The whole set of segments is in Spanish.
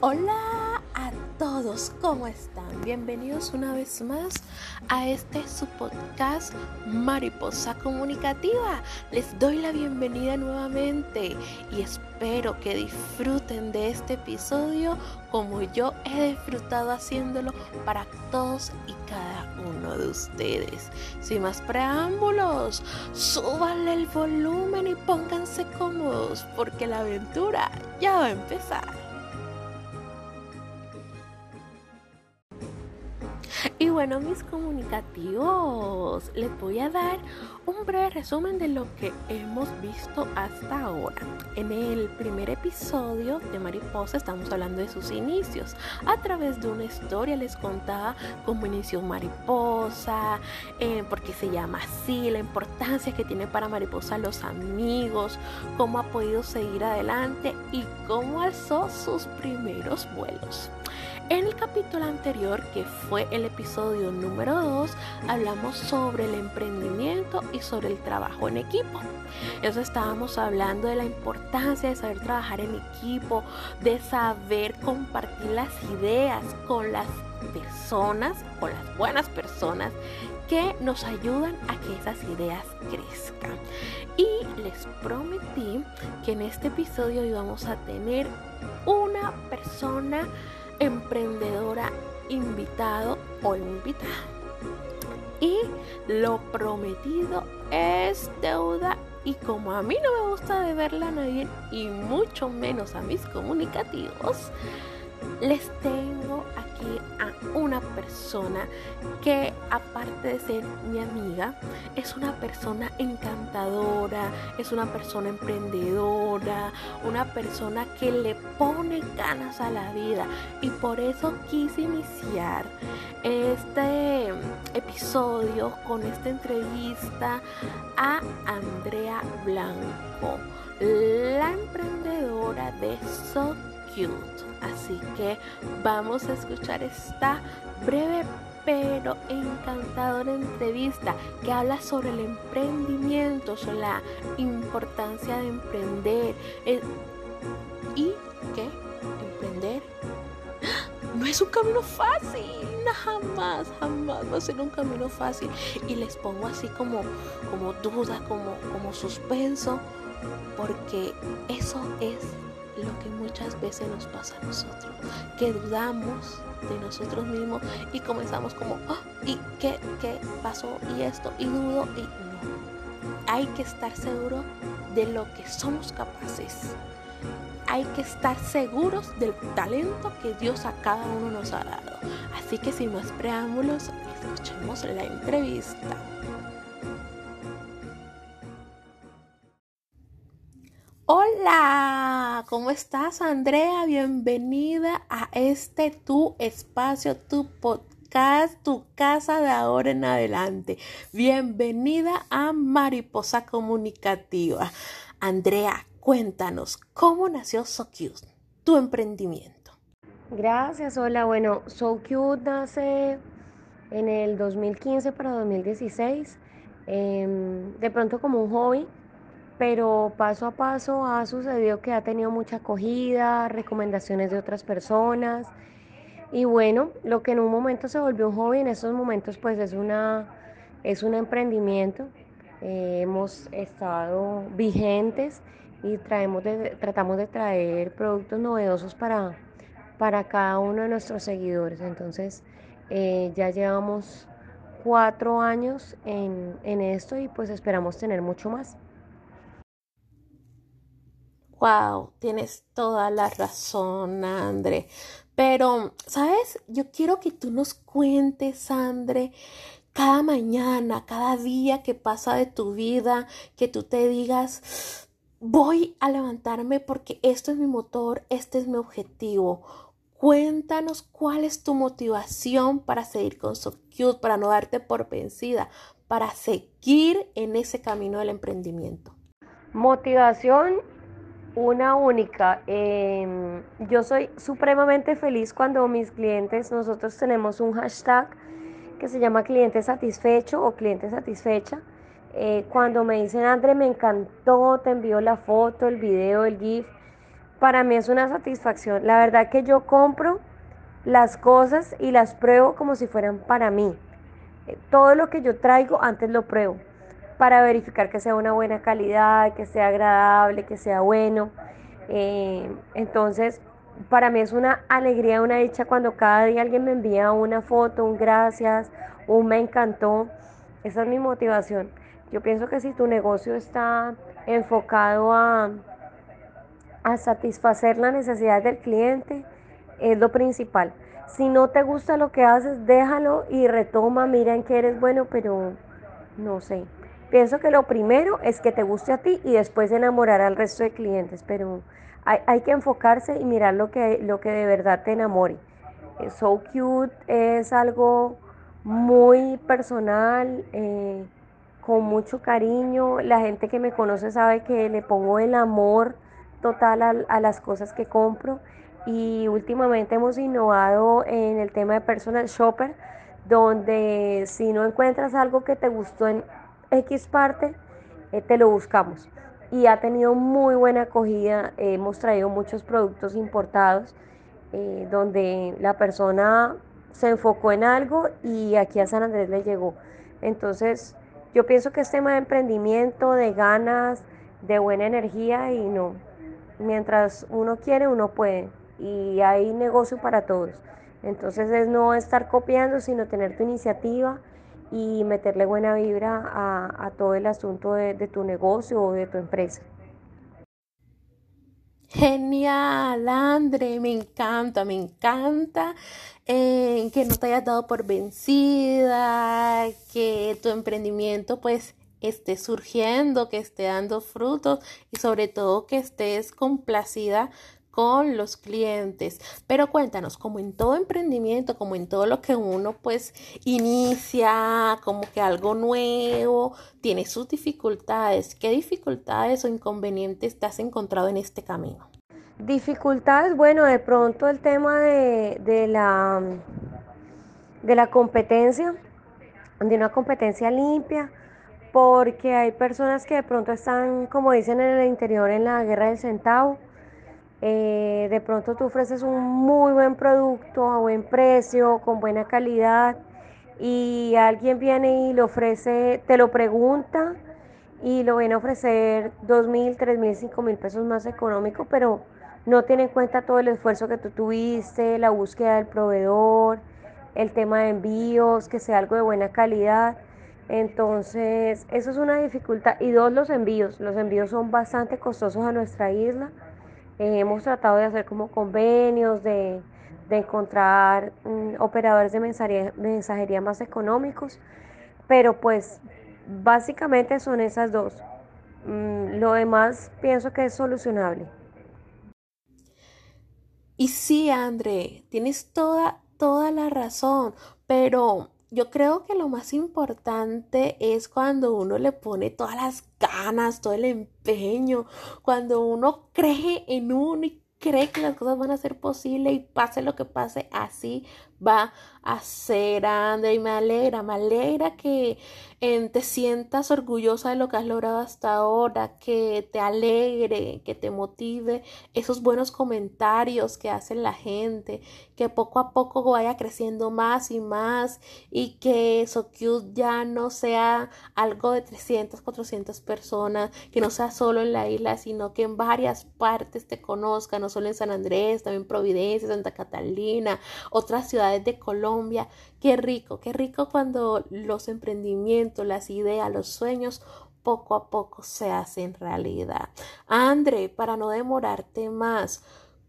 Hola a todos, ¿cómo están? Bienvenidos una vez más a este su podcast Mariposa Comunicativa. Les doy la bienvenida nuevamente y espero que disfruten de este episodio como yo he disfrutado haciéndolo para todos y cada uno de ustedes. Sin más preámbulos, súbanle el volumen y pónganse cómodos porque la aventura ya va a empezar. Y bueno, mis comunicativos, les voy a dar un breve resumen de lo que hemos visto hasta ahora. En el primer episodio de Mariposa estamos hablando de sus inicios. A través de una historia les contaba cómo inició Mariposa, eh, por qué se llama así, la importancia que tiene para Mariposa los amigos, cómo ha podido seguir adelante y cómo alzó sus primeros vuelos. En el capítulo anterior, que fue el episodio número 2, hablamos sobre el emprendimiento y sobre el trabajo en equipo. Eso estábamos hablando de la importancia de saber trabajar en equipo, de saber compartir las ideas con las personas, con las buenas personas que nos ayudan a que esas ideas crezcan. Y les prometí que en este episodio íbamos a tener una persona emprendedora invitado o invitada. Y lo prometido es deuda y como a mí no me gusta deberla a nadie y mucho menos a mis comunicativos, les tengo aquí a una persona que aparte de ser mi amiga, es una persona encantadora, es una persona emprendedora, una persona que le pone ganas a la vida. Y por eso quise iniciar este episodio con esta entrevista a Andrea Blanco, la emprendedora de So Cute. Así que vamos a escuchar esta breve pero encantadora entrevista que habla sobre el emprendimiento, sobre la importancia de emprender eh, y que emprender no es un camino fácil, jamás, jamás va a ser un camino fácil. Y les pongo así como, como duda, como, como suspenso, porque eso es lo que muchas veces nos pasa a nosotros, que dudamos de nosotros mismos y comenzamos como, oh, ¿y qué, qué pasó? Y esto, y dudo, y no. Hay que estar seguro de lo que somos capaces. Hay que estar seguros del talento que Dios a cada uno nos ha dado. Así que sin más preámbulos, escuchemos la entrevista. Hola, ¿cómo estás Andrea? Bienvenida a este tu espacio, tu podcast, tu casa de ahora en adelante. Bienvenida a Mariposa Comunicativa. Andrea, cuéntanos, ¿cómo nació So Cute, tu emprendimiento? Gracias, hola. Bueno, So Cute nace en el 2015 para 2016, em, de pronto como un hobby pero paso a paso ha sucedido que ha tenido mucha acogida, recomendaciones de otras personas y bueno, lo que en un momento se volvió un hobby, en estos momentos pues es, una, es un emprendimiento. Eh, hemos estado vigentes y traemos tratamos de traer productos novedosos para, para cada uno de nuestros seguidores. Entonces eh, ya llevamos cuatro años en, en esto y pues esperamos tener mucho más. Wow, tienes toda la razón, Andre. Pero, ¿sabes? Yo quiero que tú nos cuentes, Andre, cada mañana, cada día que pasa de tu vida, que tú te digas, voy a levantarme porque esto es mi motor, este es mi objetivo. Cuéntanos cuál es tu motivación para seguir con So Cute, para no darte por vencida, para seguir en ese camino del emprendimiento. Motivación una única. Em, yo soy supremamente feliz cuando mis clientes, nosotros tenemos un hashtag que se llama cliente satisfecho o cliente satisfecha. Eh, cuando me dicen, André, me encantó, te envío la foto, el video, el GIF, para mí es una satisfacción. La verdad que yo compro las cosas y las pruebo como si fueran para mí. Eh, todo lo que yo traigo antes lo pruebo para verificar que sea una buena calidad, que sea agradable, que sea bueno. Eh, entonces, para mí es una alegría, una dicha cuando cada día alguien me envía una foto, un gracias, un me encantó. Esa es mi motivación. Yo pienso que si tu negocio está enfocado a, a satisfacer las necesidades del cliente, es lo principal. Si no te gusta lo que haces, déjalo y retoma, mira en qué eres bueno, pero no sé. Pienso que lo primero es que te guste a ti y después enamorar al resto de clientes, pero hay, que enfocarse y mirar lo que, lo que de verdad te enamore. Eh, so Cute es algo muy personal, eh, con mucho cariño. La gente que me conoce sabe que le pongo el amor total a, a las cosas que compro y últimamente hemos innovado en el tema de personal shopper, donde si no encuentras algo que te gustó en X parte, eh, te lo buscamos. Y ha tenido muy buena acogida. hemos traído muchos productos importados eh, donde la persona se enfocó en algo y aquí a San Andrés le llegó. Entonces, yo pienso que es tema de emprendimiento, de ganas, de buena energía y no. Mientras uno quiere, uno puede. Y hay negocio para todos. Entonces es no estar copiando, sino tener tu iniciativa y meterle buena vibra a, todo el asunto de, tu negocio o de tu empresa. Genial, Andre, me encanta, me encanta eh, que no te hayas dado por vencida, que tu emprendimiento pues esté surgiendo, que esté dando frutos y sobre todo que estés complacida con los clientes. Pero cuéntanos, como en todo emprendimiento, como en todo lo que uno pues inicia, como que algo nuevo, tiene sus dificultades. ¿Qué dificultades o inconvenientes te has encontrado en este camino? Dificultades, bueno, de pronto el tema de, de la, de la competencia, de una competencia limpia, porque hay personas que de pronto están, como dicen en el interior, en la guerra del centavo eh, de pronto tú ofreces un muy buen producto a buen precio, con buena calidad, y alguien viene y lo ofrece, te lo pregunta y lo viene a ofrecer dos mil, tres mil, cinco mil pesos más económico, pero no tiene en cuenta todo el esfuerzo que tú tuviste, la búsqueda del proveedor, el tema de envíos, que sea algo de buena calidad. Entonces, eso es una dificultad. Y dos, los envíos. Los envíos son bastante costosos a nuestra isla. Eh, hemos tratado de hacer como convenios, de, encontrar mm, operadores de mensajería, más económicos, pero pues básicamente son esas dos. Mm, lo demás pienso que es solucionable. Y sí, André, tienes toda, toda la razón, pero yo creo que lo más importante es cuando uno le pone todas las ganas, todo el empeño, cuando uno cree en uno y cree que las cosas van a ser posibles y pase lo que pase, así va a ser, André. Y me alegra, me alegra que te sientas orgullosa de lo que has logrado hasta ahora, que te alegre, que te motive esos buenos comentarios que hacen la gente, que poco a poco vaya creciendo más y más y que cute ya no sea algo de 300, 400 personas, que no sea solo en la isla, sino que en varias partes te conozcan, no solo en San Andrés, también Providencia, Santa Catalina, otras ciudades de Colombia. Qué rico, qué rico cuando los emprendimientos, las ideas, los sueños poco a poco se hacen realidad. André, para no demorarte más,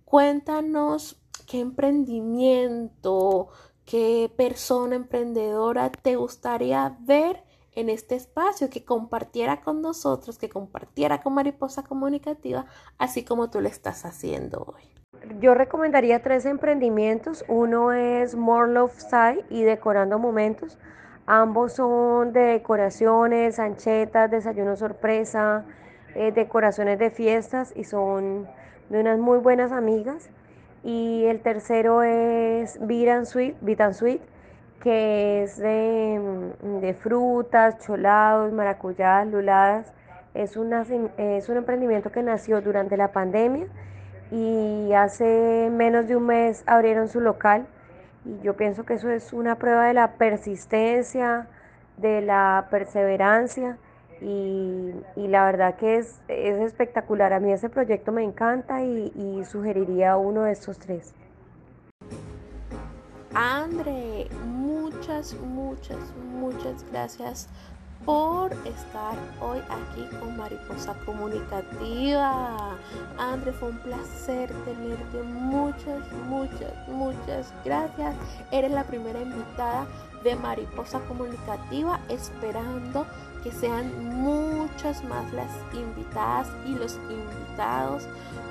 cuéntanos qué emprendimiento, qué persona emprendedora te gustaría ver en este espacio, que compartiera con nosotros, que compartiera con Mariposa Comunicativa, así como tú lo estás haciendo hoy. Yo recomendaría tres emprendimientos. Uno es More Love Side y Decorando Momentos. Ambos son de decoraciones, anchetas, desayuno sorpresa, eh, decoraciones de fiestas y son de unas muy buenas amigas. Y el tercero es and Sweet, Sweet que es de, de, frutas, cholados, maracuyás, luladas. Es, una, es un emprendimiento que nació durante la pandemia y hace menos de un mes abrieron su local y yo pienso que eso es una prueba de la persistencia, de la perseverancia y, la verdad que es, es, espectacular. A mí ese proyecto me encanta y, y sugeriría uno de estos tres. Andre, muchas, muchas, gracias por estar hoy aquí con Mariposa Comunicativa. Andre, fue un placer tenerte. Muchas, muchas, muchas gracias. Eres la primera invitada de Mariposa Comunicativa, esperando que sean muchas más las invitadas y los invitados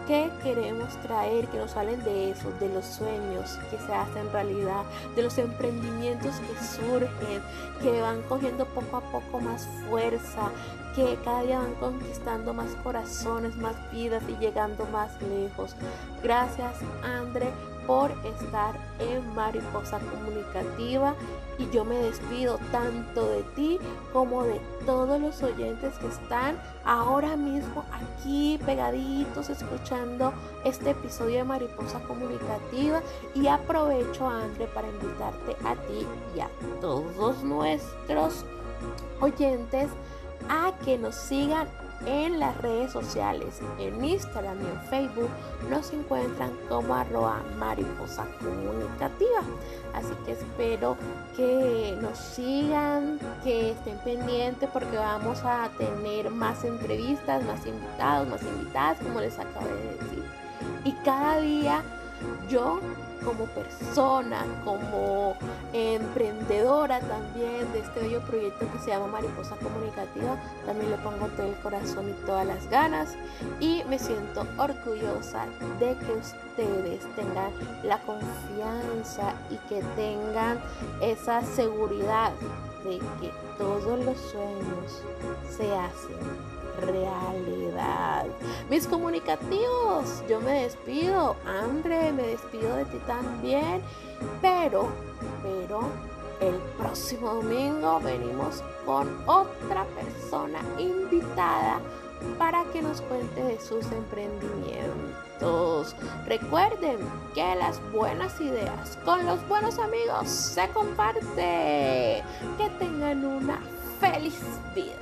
que queremos traer, que nos salen de eso, de los sueños que se hacen realidad, de los emprendimientos que surgen, que van cogiendo poco a poco más fuerza, que cada día van conquistando más corazones, más vidas y llegando más lejos. Gracias, André, por estar en Mariposa Comunicativa y yo me despido tanto de ti como de todos los oyentes que están ahora mismo aquí pegaditos escuchando este episodio de Mariposa Comunicativa. Y aprovecho André para invitarte a ti y a todos nuestros oyentes a que nos sigan en las redes sociales, en Instagram y en Facebook, nos encuentran como arroba mariposa comunicativa. Así que espero que nos sigan, que estén pendientes porque vamos a tener más entrevistas, más invitados, más invitadas, como les acabo de decir. Y cada día yo como persona, como emprendedora también de este bello proyecto que se llama Mariposa Comunicativa, también le pongo todo el corazón y todas las ganas y me siento orgullosa de que ustedes tengan la confianza y que tengan esa seguridad de que todos los sueños se hacen realidad. Mis comunicativos, yo me despido. Andre, me despido de ti también. Pero, pero, el próximo domingo venimos con otra persona invitada para que nos cuente de sus emprendimientos. Recuerden que las buenas ideas con los buenos amigos se comparte. Que tengan una feliz vida.